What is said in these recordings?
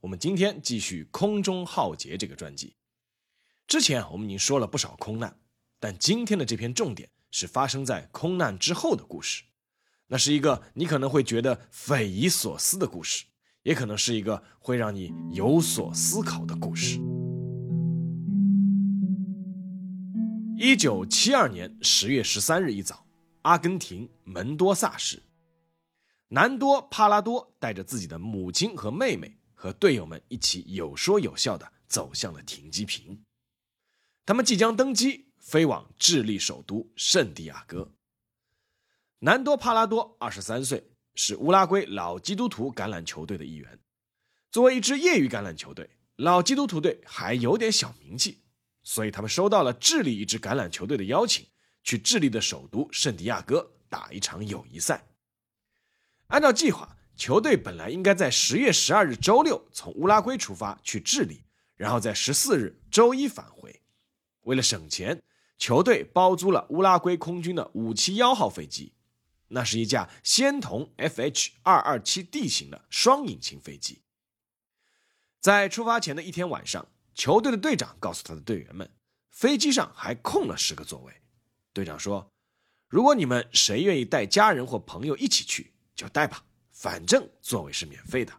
我们今天继续《空中浩劫》这个专辑。之前我们已经说了不少空难，但今天的这篇重点是发生在空难之后的故事。那是一个你可能会觉得匪夷所思的故事，也可能是一个会让你有所思考的故事。一九七二年十月十三日一早，阿根廷门多萨市，南多帕拉多带着自己的母亲和妹妹。和队友们一起有说有笑地走向了停机坪，他们即将登机飞往智利首都圣地亚哥。南多帕拉多二十三岁，是乌拉圭老基督徒橄榄球队的一员。作为一支业余橄榄球队，老基督徒队还有点小名气，所以他们收到了智利一支橄榄球队的邀请，去智利的首都圣地亚哥打一场友谊赛。按照计划。球队本来应该在十月十二日周六从乌拉圭出发去智利，然后在十四日周一返回。为了省钱，球队包租了乌拉圭空军的五七幺号飞机，那是一架仙童 FH 二二七 D 型的双引擎飞机。在出发前的一天晚上，球队的队长告诉他的队员们，飞机上还空了十个座位。队长说：“如果你们谁愿意带家人或朋友一起去，就带吧。”反正座位是免费的。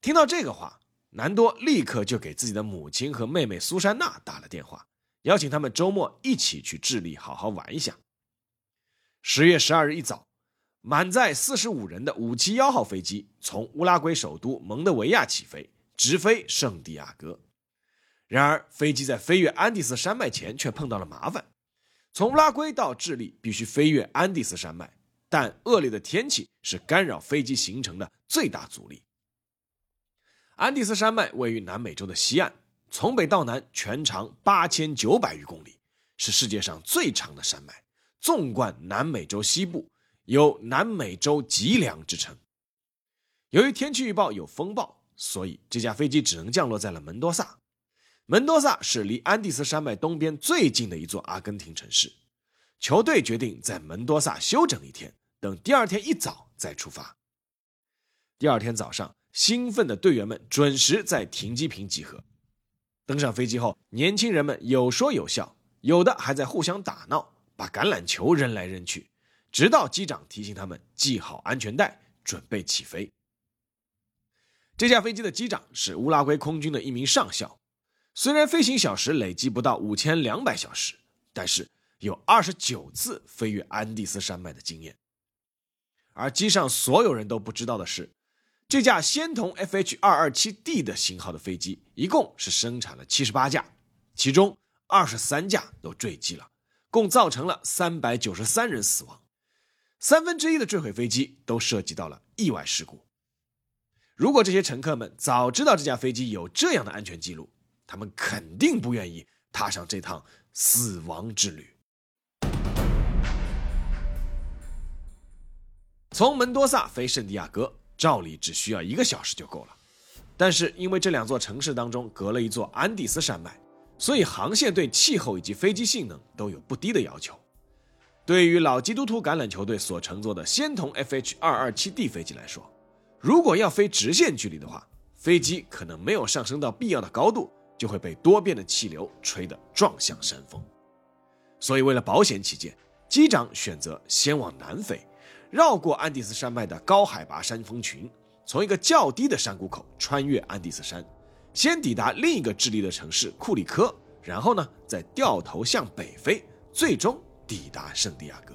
听到这个话，南多立刻就给自己的母亲和妹妹苏珊娜打了电话，邀请他们周末一起去智利好好玩一下。十月十二日一早，满载四十五人的五七幺号飞机从乌拉圭首都蒙德维亚起飞，直飞圣地亚哥。然而，飞机在飞越安第斯山脉前却碰到了麻烦。从乌拉圭到智利必须飞越安第斯山脉。但恶劣的天气是干扰飞机行程的最大阻力。安第斯山脉位于南美洲的西岸，从北到南全长八千九百余公里，是世界上最长的山脉，纵贯南美洲西部，有“南美洲脊梁”之称。由于天气预报有风暴，所以这架飞机只能降落在了门多萨。门多萨是离安第斯山脉东边最近的一座阿根廷城市。球队决定在门多萨休整一天。等第二天一早再出发。第二天早上，兴奋的队员们准时在停机坪集合。登上飞机后，年轻人们有说有笑，有的还在互相打闹，把橄榄球扔来扔去，直到机长提醒他们系好安全带，准备起飞。这架飞机的机长是乌拉圭空军的一名上校，虽然飞行小时累计不到五千两百小时，但是有二十九次飞越安第斯山脉的经验。而机上所有人都不知道的是，这架仙童 FH 二二七 D 的型号的飞机一共是生产了七十八架，其中二十三架都坠机了，共造成了三百九十三人死亡，三分之一的坠毁飞机都涉及到了意外事故。如果这些乘客们早知道这架飞机有这样的安全记录，他们肯定不愿意踏上这趟死亡之旅。从门多萨飞圣地亚哥，照理只需要一个小时就够了。但是因为这两座城市当中隔了一座安第斯山脉，所以航线对气候以及飞机性能都有不低的要求。对于老基督徒橄榄球队所乘坐的仙童 FH 二二七 D 飞机来说，如果要飞直线距离的话，飞机可能没有上升到必要的高度，就会被多变的气流吹得撞向山峰。所以为了保险起见，机长选择先往南飞。绕过安第斯山脉的高海拔山峰群，从一个较低的山谷口穿越安第斯山，先抵达另一个智利的城市库里科，然后呢再掉头向北飞，最终抵达圣地亚哥。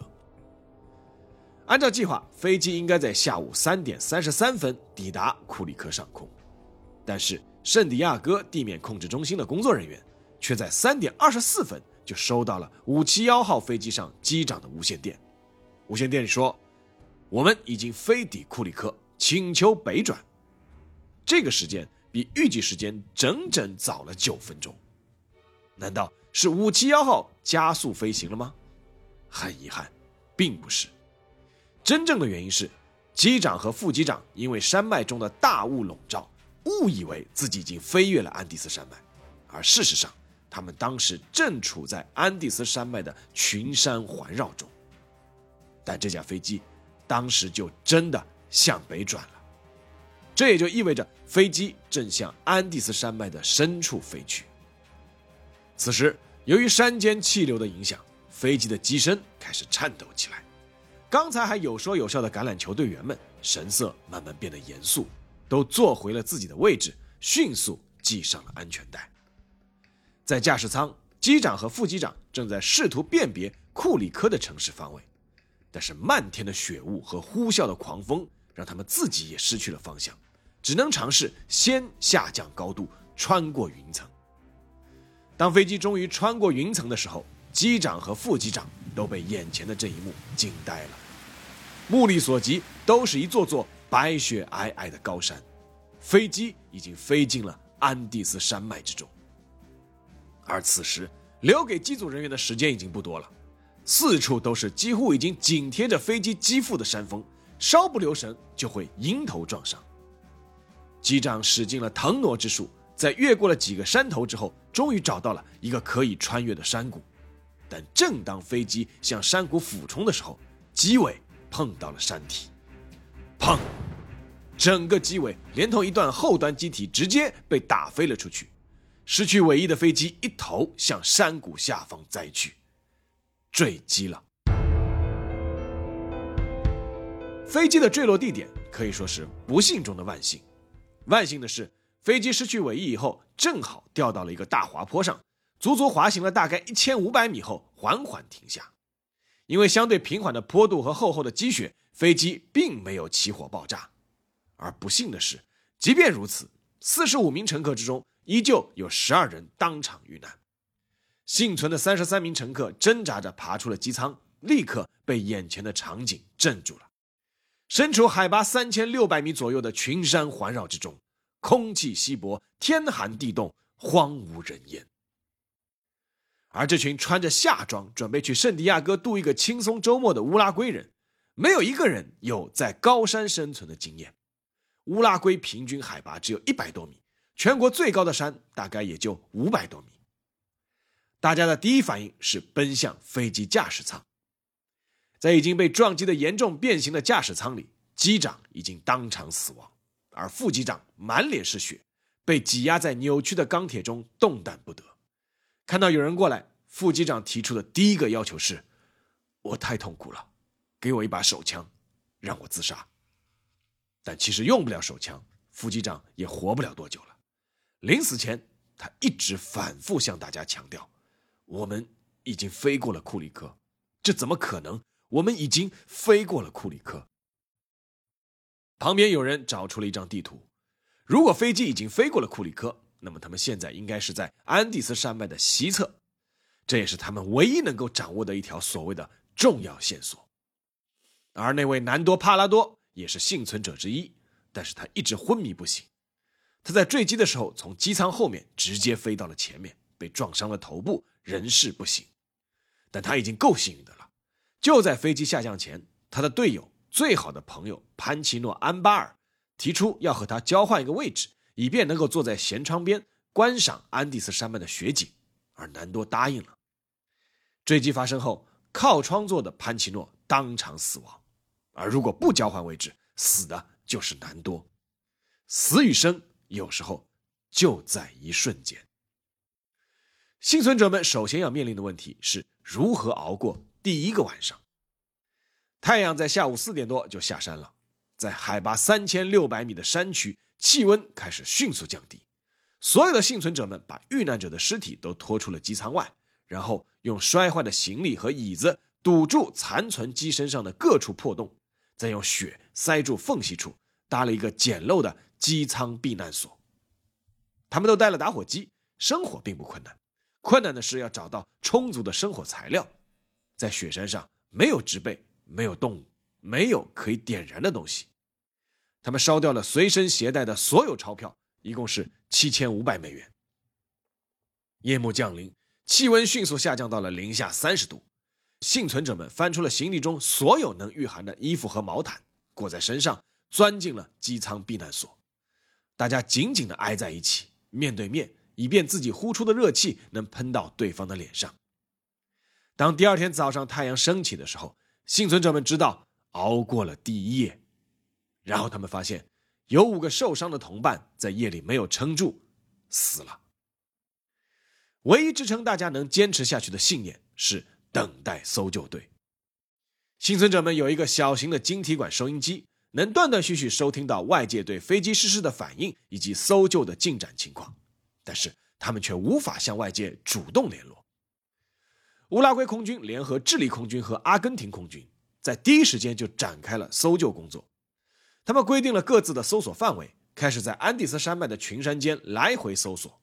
按照计划，飞机应该在下午三点三十三分抵达库里科上空，但是圣地亚哥地面控制中心的工作人员却在三点二十四分就收到了五七幺号飞机上机长的无线电，无线电里说。我们已经飞抵库里克，请求北转。这个时间比预计时间整整早了九分钟。难道是五七幺号加速飞行了吗？很遗憾，并不是。真正的原因是，机长和副机长因为山脉中的大雾笼罩，误以为自己已经飞越了安第斯山脉，而事实上，他们当时正处在安第斯山脉的群山环绕中。但这架飞机当时就真的向北转了，这也就意味着飞机正向安第斯山脉的深处飞去。此时，由于山间气流的影响，飞机的机身开始颤抖起来。刚才还有说有笑的橄榄球队员们神色慢慢变得严肃，都坐回了自己的位置，迅速系上了安全带。在驾驶舱，机长和副机长正在试图辨别库里科的城市方位，但是漫天的雪雾和呼啸的狂风让他们自己也失去了方向，只能尝试先下降高度，穿过云层。当飞机终于穿过云层的时候，机长和副机长都被眼前的这一幕惊呆了。目力所及，都是一座座白雪皑皑的高山，飞机已经飞进了安第斯山脉之中。而此时，留给机组人员的时间已经不多了，四处都是几乎已经紧贴着飞机机腹的山峰，稍不留神就会迎头撞上。机长使尽了腾挪之术，在越过了几个山头之后，终于找到了一个可以穿越的山谷。但正当飞机向山谷俯冲的时候，机尾。碰到了山体，砰！整个机尾连同一段后端机体直接被打飞了出去，失去尾翼的飞机一头向山谷下方栽去，坠机了。飞机的坠落地点可以说是不幸中的万幸，万幸的是，飞机失去尾翼以后，正好掉到了一个大滑坡上，足足滑行了大概一千五百米后，缓缓停下。因为相对平缓的坡度和厚厚的积雪，飞机并没有起火爆炸。而不幸的是，即便如此，四十五名乘客之中，依旧有十二人当场遇难。幸存的三十三名乘客挣扎着爬出了机舱，立刻被眼前的场景镇住了。身处海拔三千六百米左右的群山环绕之中，空气稀薄，天寒地冻，荒无人烟。而这群穿着夏装准备去圣地亚哥度一个轻松周末的乌拉圭人，没有一个人有在高山生存的经验。乌拉圭平均海拔只有一百多米，全国最高的山大概也就五百多米。大家的第一反应是奔向飞机驾驶舱，在已经被撞击的严重变形的驾驶舱里，机长已经当场死亡，而副机长满脸是血，被挤压在扭曲的钢铁中，动弹不得。看到有人过来，副机长提出的第一个要求是：“我太痛苦了，给我一把手枪，让我自杀。”但其实用不了手枪，副机长也活不了多久了。临死前，他一直反复向大家强调：“我们已经飞过了库里克，这怎么可能？我们已经飞过了库里克。”旁边有人找出了一张地图，如果飞机已经飞过了库里克。那么他们现在应该是在安第斯山脉的西侧，这也是他们唯一能够掌握的一条所谓的重要线索。而那位南多帕拉多也是幸存者之一，但是他一直昏迷不醒。他在坠机的时候从机舱后面直接飞到了前面，被撞伤了头部，人事不省。但他已经够幸运的了。就在飞机下降前，他的队友、最好的朋友潘奇诺安巴尔提出要和他交换一个位置。以便能够坐在舷窗边观赏安第斯山脉的雪景，而南多答应了。坠机发生后，靠窗座的潘奇诺当场死亡，而如果不交换位置，死的就是南多。死与生有时候就在一瞬间。幸存者们首先要面临的问题是如何熬过第一个晚上。太阳在下午四点多就下山了，在海拔三千六百米的山区。气温开始迅速降低，所有的幸存者们把遇难者的尸体都拖出了机舱外，然后用摔坏的行李和椅子堵住残存机身上的各处破洞，再用雪塞住缝隙处，搭了一个简陋的机舱避难所。他们都带了打火机，生火并不困难，困难的是要找到充足的生火材料。在雪山上没有植被，没有动物，没有可以点燃的东西。他们烧掉了随身携带的所有钞票，一共是七千五百美元。夜幕降临，气温迅速下降到了零下三十度。幸存者们翻出了行李中所有能御寒的衣服和毛毯，裹在身上，钻进了机舱避难所。大家紧紧地挨在一起，面对面，以便自己呼出的热气能喷到对方的脸上。当第二天早上太阳升起的时候，幸存者们知道熬过了第一夜。然后他们发现，有五个受伤的同伴在夜里没有撑住，死了。唯一支撑大家能坚持下去的信念是。等待搜救队。幸存者们有一个小型的晶体管收音机，能断断续续收听到外界对飞机失事的反应以及搜救的进展情况，但是他们却无法向外界主动联络。乌拉圭空军联合智利空军和阿根廷空军，在第一时间就展开了搜救工作。他们规定了各自的搜索范围，开始在安第斯山脉的群山间来回搜索。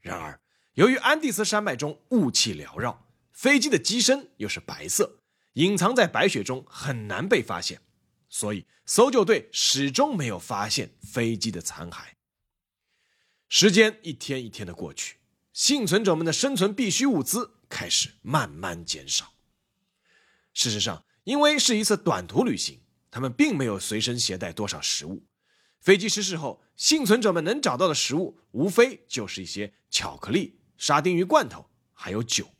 然而，由于安第斯山脉中雾气缭绕，飞机的机身又是白色，隐藏在白雪中，很难被发现，所以搜救队始终没有发现飞机的残骸。时间一天一天的过去，幸存者们的生存必需物资开始慢慢减少。事实上，因为是一次短途旅行，他们并没有随身携带多少食物。飞机失事后，幸存者们能找到的食物，无非就是一些巧克力、沙丁鱼罐头，还有酒。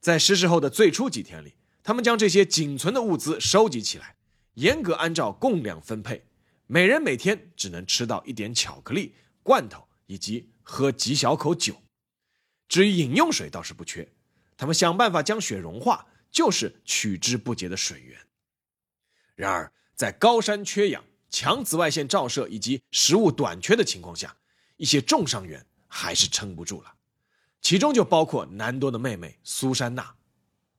在失事后的最初几天里，他们将这些仅存的物资收集起来，严格按照供量分配，每人每天只能吃到一点巧克力、罐头以及喝几小口酒。至于饮用水倒是不缺，他们想办法将雪融化，就是取之不竭的水源。然而，在高山缺氧、强紫外线照射以及食物短缺的情况下，一些重伤员还是撑不住了。其中就包括南多的妹妹苏珊娜，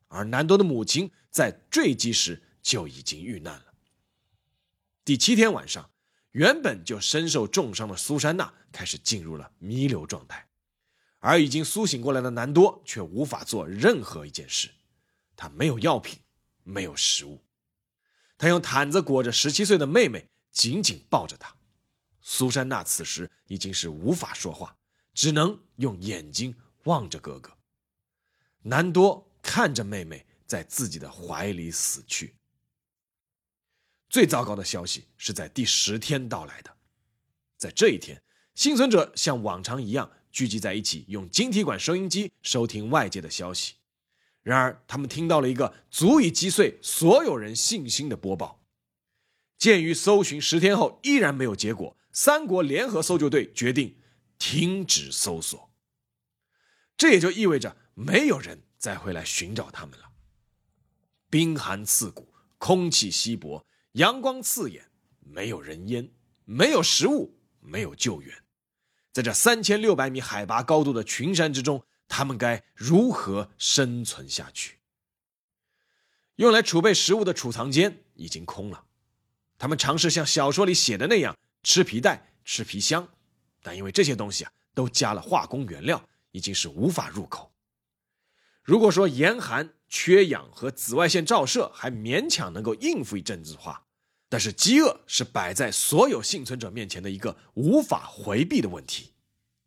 而南多的母亲在坠机时就已经遇难了。第七天晚上，原本就身受重伤的苏珊娜开始进入了弥留状态，而已经苏醒过来的南多却无法做任何一件事。他没有药品，没有食物，他用毯子裹着十七岁的妹妹，紧紧抱着她。苏珊娜此时已经是无法说话，只能用眼睛。望着哥哥，南多看着妹妹在自己的怀里死去。最糟糕的消息是在第十天到来的，在这一天，幸存者像往常一样聚集在一起，用晶体管收音机收听外界的消息。然而，他们听到了一个足以击碎所有人信心的播报：鉴于搜寻十天后依然没有结果，三国联合搜救队决定停止搜索。这也就意味着没有人再会来寻找他们了。冰寒刺骨，空气稀薄，阳光刺眼，没有人烟，没有食物，没有救援。在这三千六百米海拔高度的群山之中，他们该如何生存下去？用来储备食物的储藏间已经空了。他们尝试像小说里写的那样吃皮带、吃皮箱，但因为这些东西啊都加了化工原料。已经是无法入口。如果说严寒、缺氧和紫外线照射还勉强能够应付一阵子的话，但是饥饿是摆在所有幸存者面前的一个无法回避的问题。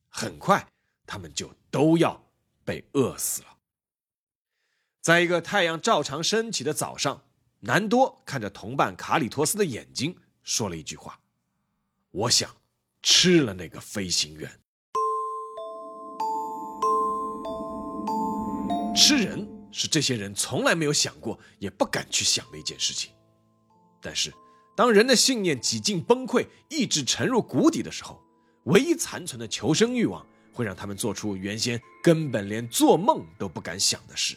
很快，他们就都要被饿死了。在一个太阳照常升起的早上，南多看着同伴卡里托斯的眼睛，说了一句话：“我想吃了那个飞行员。”吃人是这些人从来没有想过，也不敢去想的一件事情。但是，当人的信念几近崩溃，意志沉入谷底的时候，唯一残存的求生欲望会让他们做出原先根本连做梦都不敢想的事。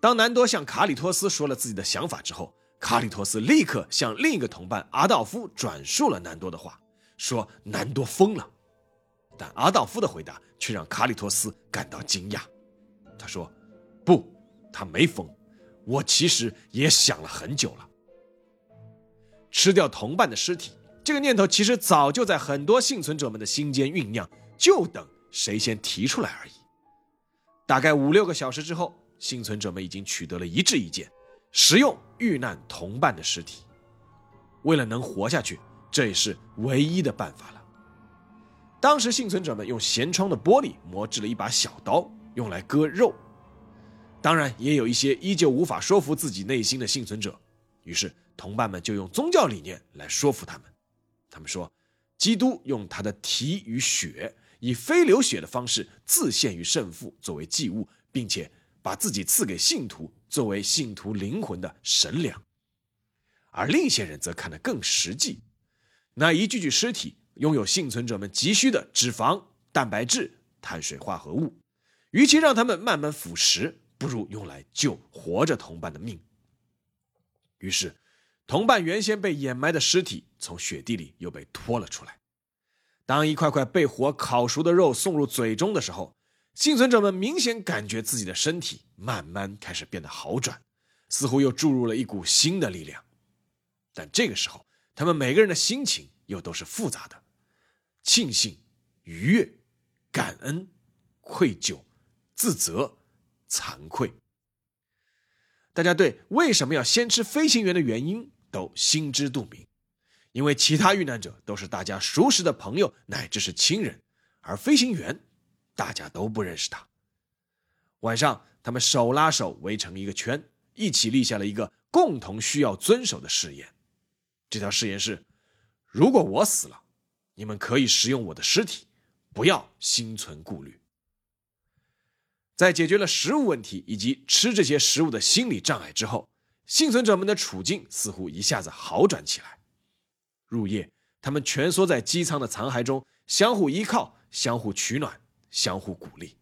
当南多向卡里托斯说了自己的想法之后，卡里托斯立刻向另一个同伴阿道夫转述了南多的话，说南多疯了。但阿道夫的回答却让卡里托斯感到惊讶。他说：“不，他没疯。我其实也想了很久了。吃掉同伴的尸体，这个念头其实早就在很多幸存者们的心间酝酿，就等谁先提出来而已。大概五六个小时之后，幸存者们已经取得了一致意见：食用遇难同伴的尸体。为了能活下去，这也是唯一的办法了。当时幸存者们用舷窗的玻璃磨制了一把小刀，用来割肉。当然，也有一些依旧无法说服自己内心的幸存者，于是同伴们就用宗教理念来说服他们。他们说，基督用他的体与血，以非流血的方式自献于圣父作为祭物，并且把自己赐给信徒作为信徒灵魂的神粮。而另一些人则看得更实际，那一具具尸体拥有幸存者们急需的脂肪、蛋白质、碳水化合物，与其让他们慢慢腐蚀。不如用来救活着同伴的命。于是，同伴原先被掩埋的尸体从雪地里又被拖了出来。当一块块被火烤熟的肉送入嘴中的时候，幸存者们明显感觉自己的身体慢慢开始变得好转，似乎又注入了一股新的力量。但这个时候，他们每个人的心情又都是复杂的：庆幸、愉悦、感恩、愧疚、自责。惭愧，大家对为什么要先吃飞行员的原因都心知肚明，因为其他遇难者都是大家熟识的朋友乃至是亲人，而飞行员大家都不认识他。晚上，他们手拉手围成一个圈，一起立下了一个共同需要遵守的誓言。这条誓言是：如果我死了，你们可以食用我的尸体，不要心存顾虑。在解决了食物问题以及吃这些食物的心理障碍之后，幸存者们的处境似乎一下子好转起来。入夜，他们蜷缩在机舱的残骸中，相互依靠，相互取暖，相互鼓励。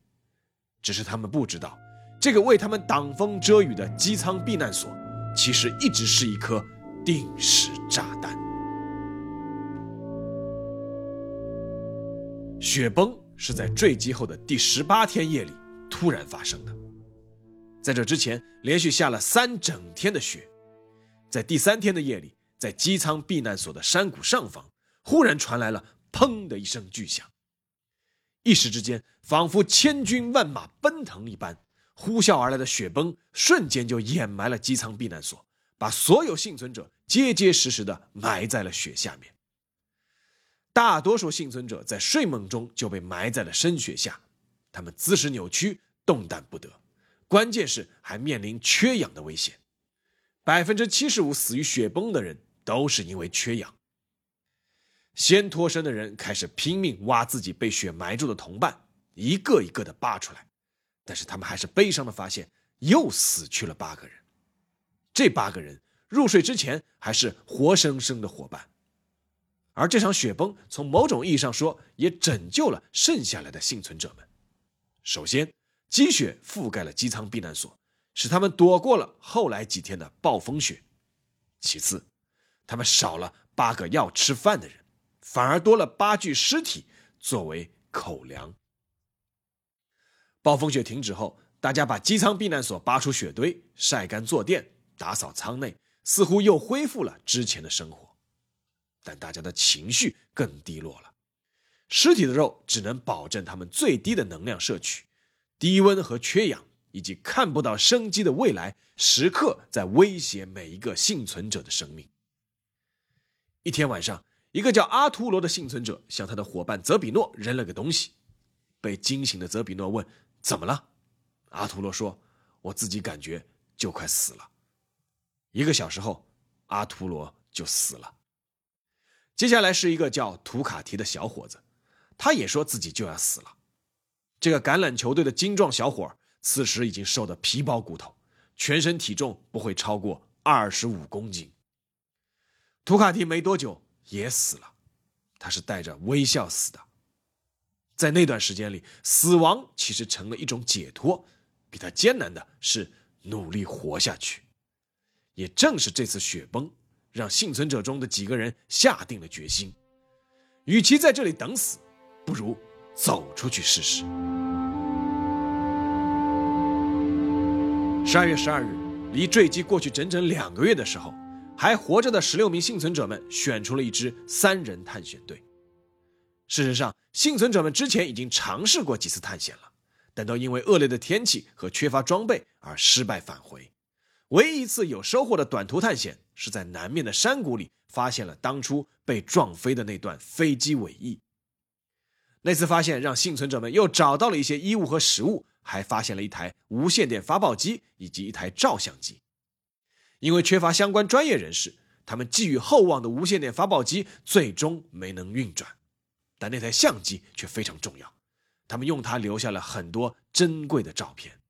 只是他们不知道，这个为他们挡风遮雨的机舱避难所，其实一直是一颗定时炸弹。雪崩是在坠机后的第十八天夜里。突然发生的，在这之前连续下了三整天的雪，在第三天的夜里，在机舱避难所的山谷上方，忽然传来了“砰”的一声巨响，一时之间，仿佛千军万马奔腾一般，呼啸而来的雪崩瞬间就掩埋了机舱避难所，把所有幸存者结结实实的埋在了雪下面。大多数幸存者在睡梦中就被埋在了深雪下。他们姿势扭曲，动弹不得，关键是还面临缺氧的危险。百分之七十五死于雪崩的人都是因为缺氧。先脱身的人开始拼命挖自己被雪埋住的同伴，一个一个的扒出来，但是他们还是悲伤的发现，又死去了八个人。这八个人入睡之前还是活生生的伙伴，而这场雪崩从某种意义上说，也拯救了剩下来的幸存者们。首先，积雪覆盖了机舱避难所，使他们躲过了后来几天的暴风雪。其次，他们少了八个要吃饭的人，反而多了八具尸体作为口粮。暴风雪停止后，大家把机舱避难所扒出雪堆，晒干坐垫，打扫舱内，似乎又恢复了之前的生活。但大家的情绪更低落了。尸体的肉只能保证他们最低的能量摄取，低温和缺氧，以及看不到生机的未来，时刻在威胁每一个幸存者的生命。一天晚上，一个叫阿图罗的幸存者向他的伙伴泽比诺扔了个东西，被惊醒的泽比诺问：“怎么了？”阿图罗说：“我自己感觉就快死了。”一个小时后，阿图罗就死了。接下来是一个叫图卡提的小伙子。他也说自己就要死了。这个橄榄球队的精壮小伙此时已经瘦得皮包骨头，全身体重不会超过二十五公斤。图卡蒂没多久也死了，他是带着微笑死的。在那段时间里，死亡其实成了一种解脱，比他艰难的是努力活下去。也正是这次雪崩，让幸存者中的几个人下定了决心：与其在这里等死。不如走出去试试。十二月十二日，离坠机过去整整两个月的时候，还活着的十六名幸存者们选出了一支三人探险队。事实上，幸存者们之前已经尝试过几次探险了，但都因为恶劣的天气和缺乏装备而失败返回。唯一一次有收获的短途探险，是在南面的山谷里发现了当初被撞飞的那段飞机尾翼。那次发现让幸存者们又找到了一些衣物和食物，还发现了一台无线电发报机以及一台照相机。因为缺乏相关专业人士，他们寄予厚望的无线电发报机最终没能运转，但那台相机却非常重要，他们用它留下了很多珍贵的照片。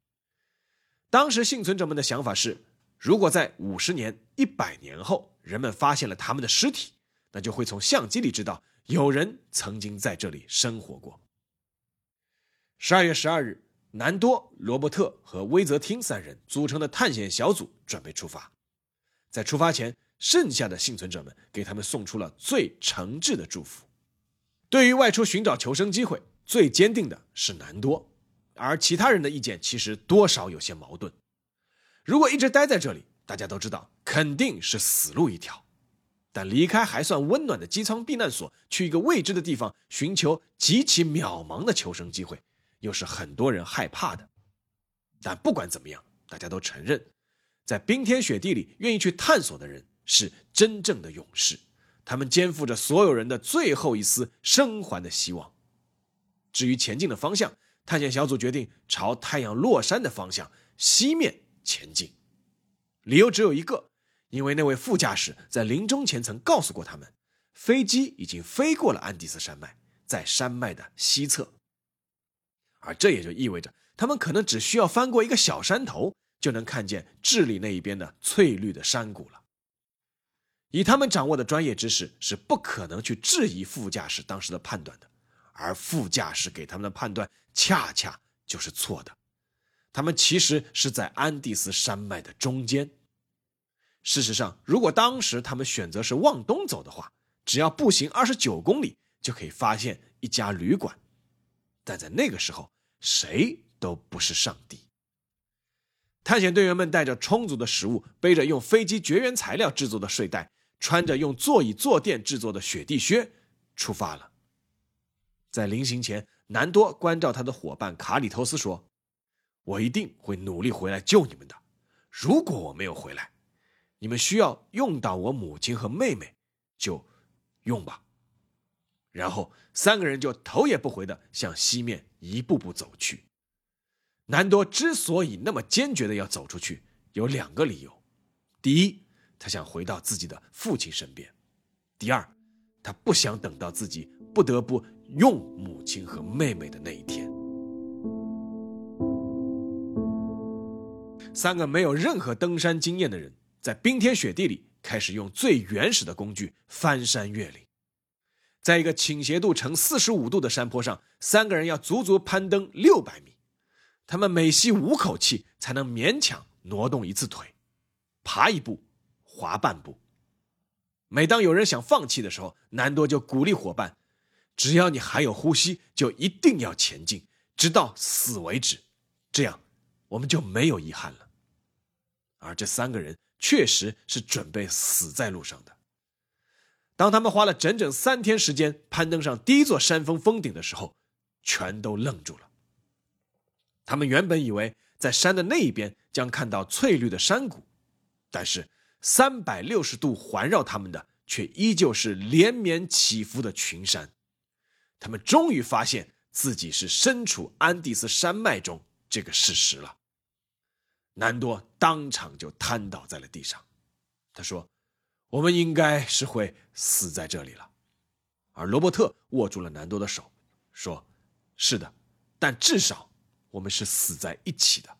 当时幸存者们的想法是，如果在五十年、一百年后，人们发现了他们的尸体，那就会从相机里知道有人曾经在这里生活过。十二月十二日，南多、罗伯特和威泽汀三人组成的探险小组准备出发。在出发前，剩下的幸存者们给他们送出了最诚挚的祝福。对于外出寻找求生机会，最坚定的是南多。而其他人的意见其实多少有些矛盾。如果一直待在这里，大家都知道肯定是死路一条；但离开还算温暖的机舱避难所，去一个未知的地方寻求极其渺茫的求生机会，又是很多人害怕的。但不管怎么样，大家都承认，在冰天雪地里愿意去探索的人是真正的勇士，他们肩负着所有人的最后一丝生还的希望。至于前进的方向，探险小组决定朝太阳落山的方向西面前进，理由只有一个，因为那位副驾驶在临终前曾告诉过他们，飞机已经飞过了安第斯山脉，在山脉的西侧，而这也就意味着他们可能只需要翻过一个小山头，就能看见智利那一边的翠绿的山谷了。以他们掌握的专业知识，是不可能去质疑副驾驶当时的判断的。而副驾驶给他们的判断恰恰就是错的，他们其实是在安第斯山脉的中间。事实上，如果当时他们选择是往东走的话，只要步行二十九公里就可以发现一家旅馆。但在那个时候，谁都不是上帝。探险队员们带着充足的食物，背着用飞机绝缘材料制作的睡袋，穿着用座椅坐垫制作的雪地靴，出发了。在临行前，南多关照他的伙伴卡里托斯说：“我一定会努力回来救你们的。如果我没有回来，你们需要用到我母亲和妹妹，就用吧。”然后三个人就头也不回的向西面一步步走去。南多之所以那么坚决的要走出去，有两个理由：第一，他想回到自己的父亲身边；第二，他不想等到自己不得不。用母亲和妹妹的那一天，三个没有任何登山经验的人，在冰天雪地里开始用最原始的工具翻山越岭。在一个倾斜度呈四十五度的山坡上，三个人要足足攀登六百米，他们每吸五口气才能勉强挪动一次腿，爬一步，滑半步。每当有人想放弃的时候，南多就鼓励伙伴。只要你还有呼吸，就一定要前进，直到死为止。这样，我们就没有遗憾了。而这三个人确实是准备死在路上的。当他们花了整整三天时间攀登上第一座山峰峰顶的时候，全都愣住了。他们原本以为在山的那一边将看到翠绿的山谷，但是三百六十度环绕他们的却依旧是连绵起伏的群山。他们终于发现自己是身处安第斯山脉中这个事实了。南多当场就瘫倒在了地上，他说：“我们应该是会死在这里了。”而罗伯特握住了南多的手，说：“是的，但至少我们是死在一起的。”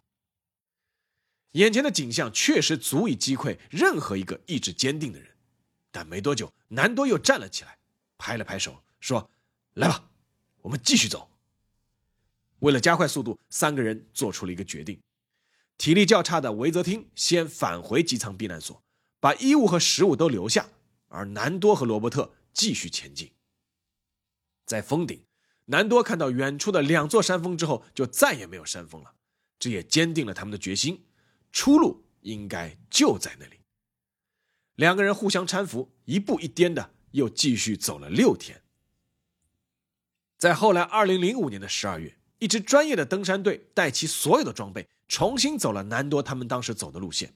眼前的景象确实足以击溃任何一个意志坚定的人，但没多久，南多又站了起来，拍了拍手，说。来吧，我们继续走。为了加快速度，三个人做出了一个决定：体力较差的维泽汀先返回机舱避难所，把衣物和食物都留下；而南多和罗伯特继续前进。在峰顶，南多看到远处的两座山峰之后，就再也没有山峰了。这也坚定了他们的决心：出路应该就在那里。两个人互相搀扶，一步一颠的，又继续走了六天。在后来，二零零五年的十二月，一支专业的登山队带齐所有的装备，重新走了南多他们当时走的路线。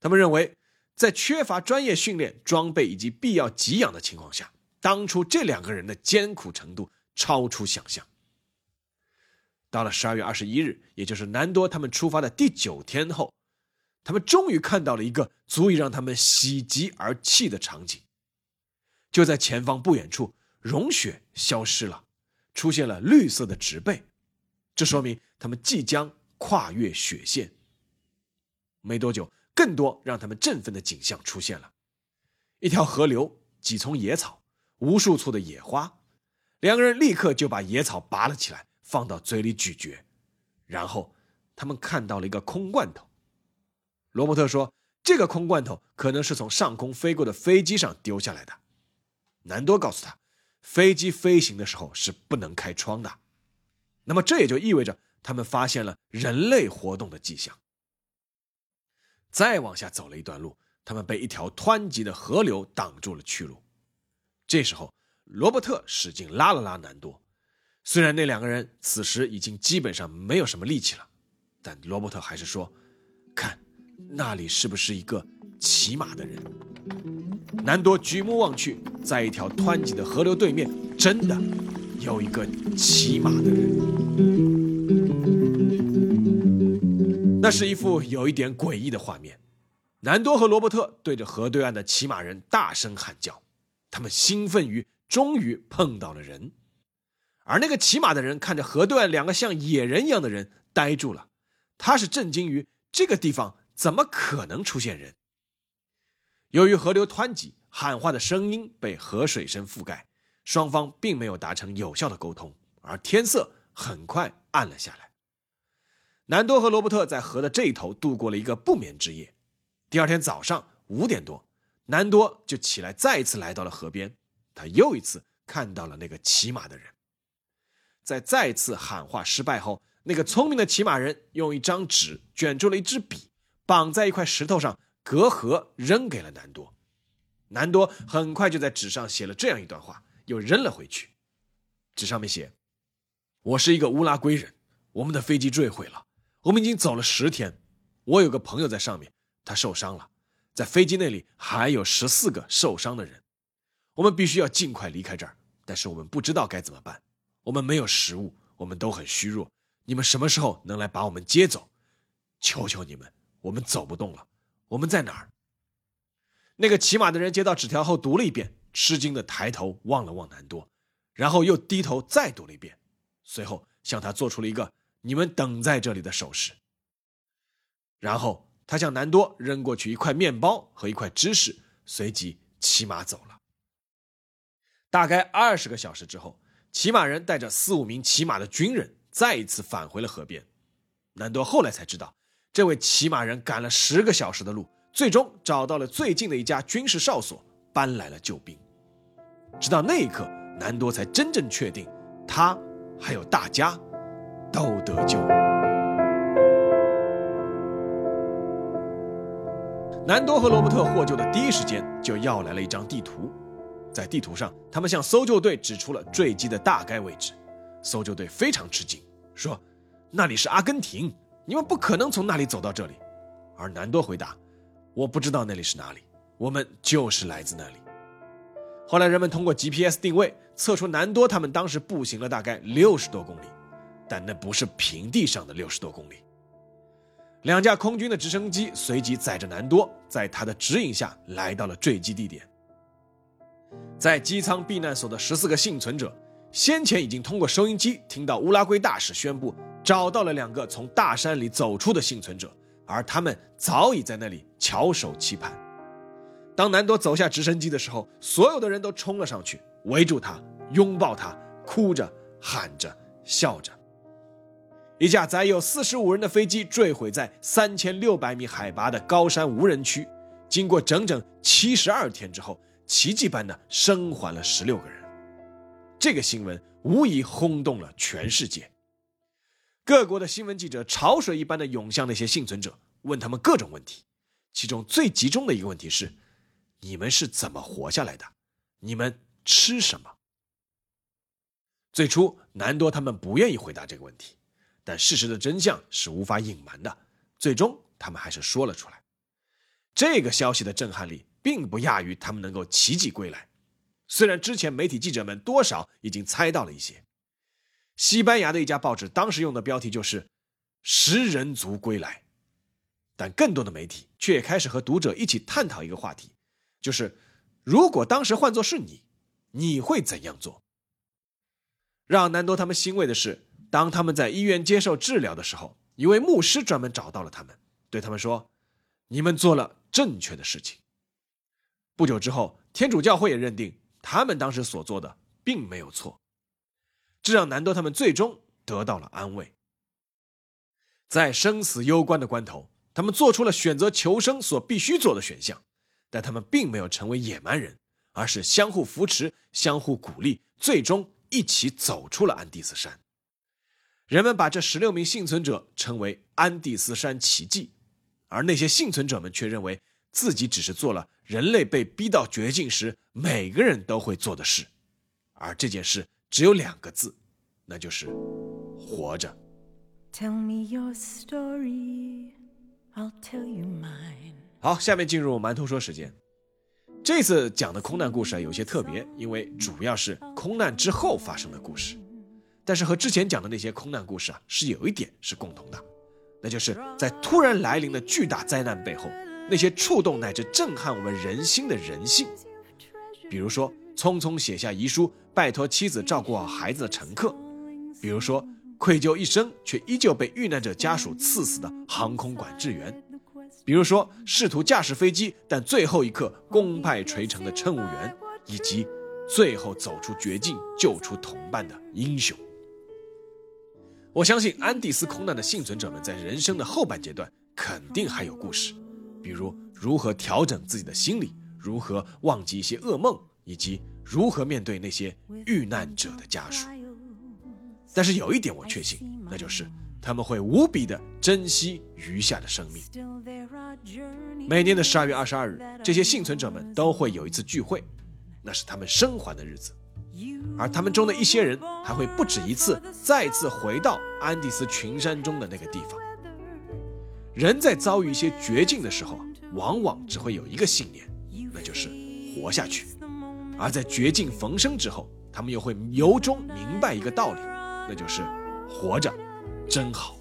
他们认为，在缺乏专业训练、装备以及必要给养的情况下，当初这两个人的艰苦程度超出想象。到了十二月二十一日，也就是南多他们出发的第九天后，他们终于看到了一个足以让他们喜极而泣的场景。就在前方不远处，融雪消失了，出现了绿色的植被，这说明他们即将跨越雪线。没多久，更多让他们振奋的景象出现了：一条河流，几丛野草，无数簇的野花。两个人立刻就把野草拔了起来。放到嘴里咀嚼，然后他们看到了一个空罐头。罗伯特说：“这个空罐头可能是从上空飞过的飞机上丢下来的。”南多告诉他：“飞机飞行的时候是不能开窗的。”那么这也就意味着他们发现了人类活动的迹象。再往下走了一段路，他们被一条湍急的河流挡住了去路。这时候，罗伯特使劲拉了拉南多。虽然那两个人此时已经基本上没有什么力气了，但罗伯特还是说：“看，那里是不是一个骑马的人？”南多举目望去，在一条湍急的河流对面，真的有一个骑马的人。那是一幅有一点诡异的画面。南多和罗伯特对着河对岸的骑马人大声喊叫，他们兴奋于终于碰到了人。而那个骑马的人看着河对岸两个像野人一样的人，呆住了。他是震惊于这个地方怎么可能出现人。由于河流湍急，喊话的声音被河水声覆盖，双方并没有达成有效的沟通。而天色很快暗了下来。南多和罗伯特在河的这一头度过了一个不眠之夜。第二天早上五点多，南多就起来，再一次来到了河边。他又一次看到了那个骑马的人。在再次喊话失败后，那个聪明的骑马人用一张纸卷住了一支笔，绑在一块石头上隔河扔给了南多。南多很快就在纸上写了这样一段话，又扔了回去。纸上面写：“我是一个乌拉圭人，我们的飞机坠毁了，我们已经走了十天。我有个朋友在上面，他受伤了，在飞机那里还有十四个受伤的人。我们必须要尽快离开这儿，但是我们不知道该怎么办。”我们没有食物，我们都很虚弱。你们什么时候能来把我们接走？求求你们，我们走不动了。我们在哪儿？那个骑马的人接到纸条后读了一遍，吃惊的抬头望了望南多，然后又低头再读了一遍，随后向他做出了一个“你们等在这里”的手势。然后他向南多扔过去一块面包和一块芝士，随即骑马走了。大概二十个小时之后。骑马人带着四五名骑马的军人再一次返回了河边。南多后来才知道，这位骑马人赶了十个小时的路，最终找到了最近的一家军事哨所，搬来了救兵。直到那一刻，南多才真正确定，他还有大家都得救。南多和罗伯特获救的第一时间，就要来了一张地图。在地图上，他们向搜救队指出了坠机的大概位置。搜救队非常吃惊，说：“那里是阿根廷，你们不可能从那里走到这里。”而南多回答：“我不知道那里是哪里，我们就是来自那里。”后来人们通过 GPS 定位测出南多他们当时步行了大概六十多公里，但那不是平地上的六十多公里。两架空军的直升机随即载着南多，在他的指引下来到了坠机地点。在机舱避难所的十四个幸存者，先前已经通过收音机听到乌拉圭大使宣布找到了两个从大山里走出的幸存者，而他们早已在那里翘首期盼。当南多走下直升机的时候，所有的人都冲了上去，围住他，拥抱他，哭着、喊着、笑着。一架载有四十五人的飞机坠毁在三千六百米海拔的高山无人区，经过整整七十二天之后。奇迹般的生还了十六个人，这个新闻无疑轰动了全世界。各国的新闻记者潮水一般的涌向那些幸存者，问他们各种问题。其中最集中的一个问题是：你们是怎么活下来的？你们吃什么？最初，南多他们不愿意回答这个问题，但事实的真相是无法隐瞒的。最终，他们还是说了出来。这个消息的震撼力并不亚于他们能够奇迹归来。虽然之前媒体记者们多少已经猜到了一些，西班牙的一家报纸当时用的标题就是“食人族归来”，但更多的媒体却也开始和读者一起探讨一个话题，就是如果当时换作是你，你会怎样做？让南多他们欣慰的是，当他们在医院接受治疗的时候，一位牧师专门找到了他们，对他们说：“你们做了正确的事情。”不久之后，天主教会也认定他们当时所做的并没有错，这让南多他们最终得到了安慰。在生死攸关的关头，他们做出了选择求生所必须做的选项，但他们并没有成为野蛮人，而是相互扶持、相互鼓励，最终。一起走出了安第斯山，人们把这十六名幸存者称为安第斯山奇迹，而那些幸存者们却认为自己只是做了人类被逼到绝境时每个人都会做的事，而这件事只有两个字，那就是活着。好，下面进入馒头说时间。这次讲的空难故事啊有些特别，因为主要是空难之后发生的故事，但是和之前讲的那些空难故事啊是有一点是共同的，那就是在突然来临的巨大灾难背后，那些触动乃至震撼我们人心的人性，比如说匆匆写下遗书拜托妻子照顾好孩子的乘客，比如说愧疚一生却依旧被遇难者家属刺死的航空管制员。比如说，试图驾驶飞机但最后一刻功败垂成的乘务员，以及最后走出绝境救出同伴的英雄。我相信安第斯空难的幸存者们在人生的后半阶段肯定还有故事，比如如何调整自己的心理，如何忘记一些噩梦，以及如何面对那些遇难者的家属。但是有一点我确信，那就是。他们会无比的珍惜余下的生命。每年的十二月二十二日，这些幸存者们都会有一次聚会，那是他们生还的日子。而他们中的一些人还会不止一次再次回到安第斯群山中的那个地方。人在遭遇一些绝境的时候，往往只会有一个信念，那就是活下去。而在绝境逢生之后，他们又会由衷明白一个道理，那就是活着。真好。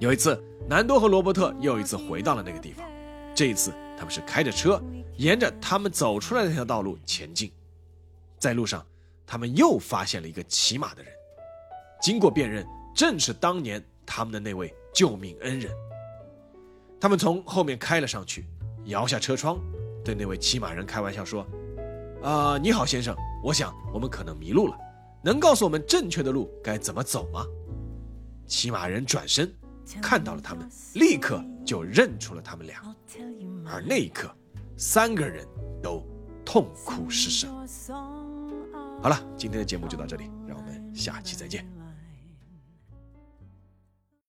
有一次，南多和罗伯特又一次回到了那个地方。这一次，他们是开着车，沿着他们走出来那条道路前进。在路上，他们又发现了一个骑马的人。经过辨认，正是当年他们的那位救命恩人。他们从后面开了上去，摇下车窗，对那位骑马人开玩笑说：“啊，你好，先生，我想我们可能迷路了，能告诉我们正确的路该怎么走吗？”骑马人转身，看到了他们，立刻就认出了他们俩。而那一刻，三个人都痛哭失声。好了，今天的节目就到这里，让我们下期再见。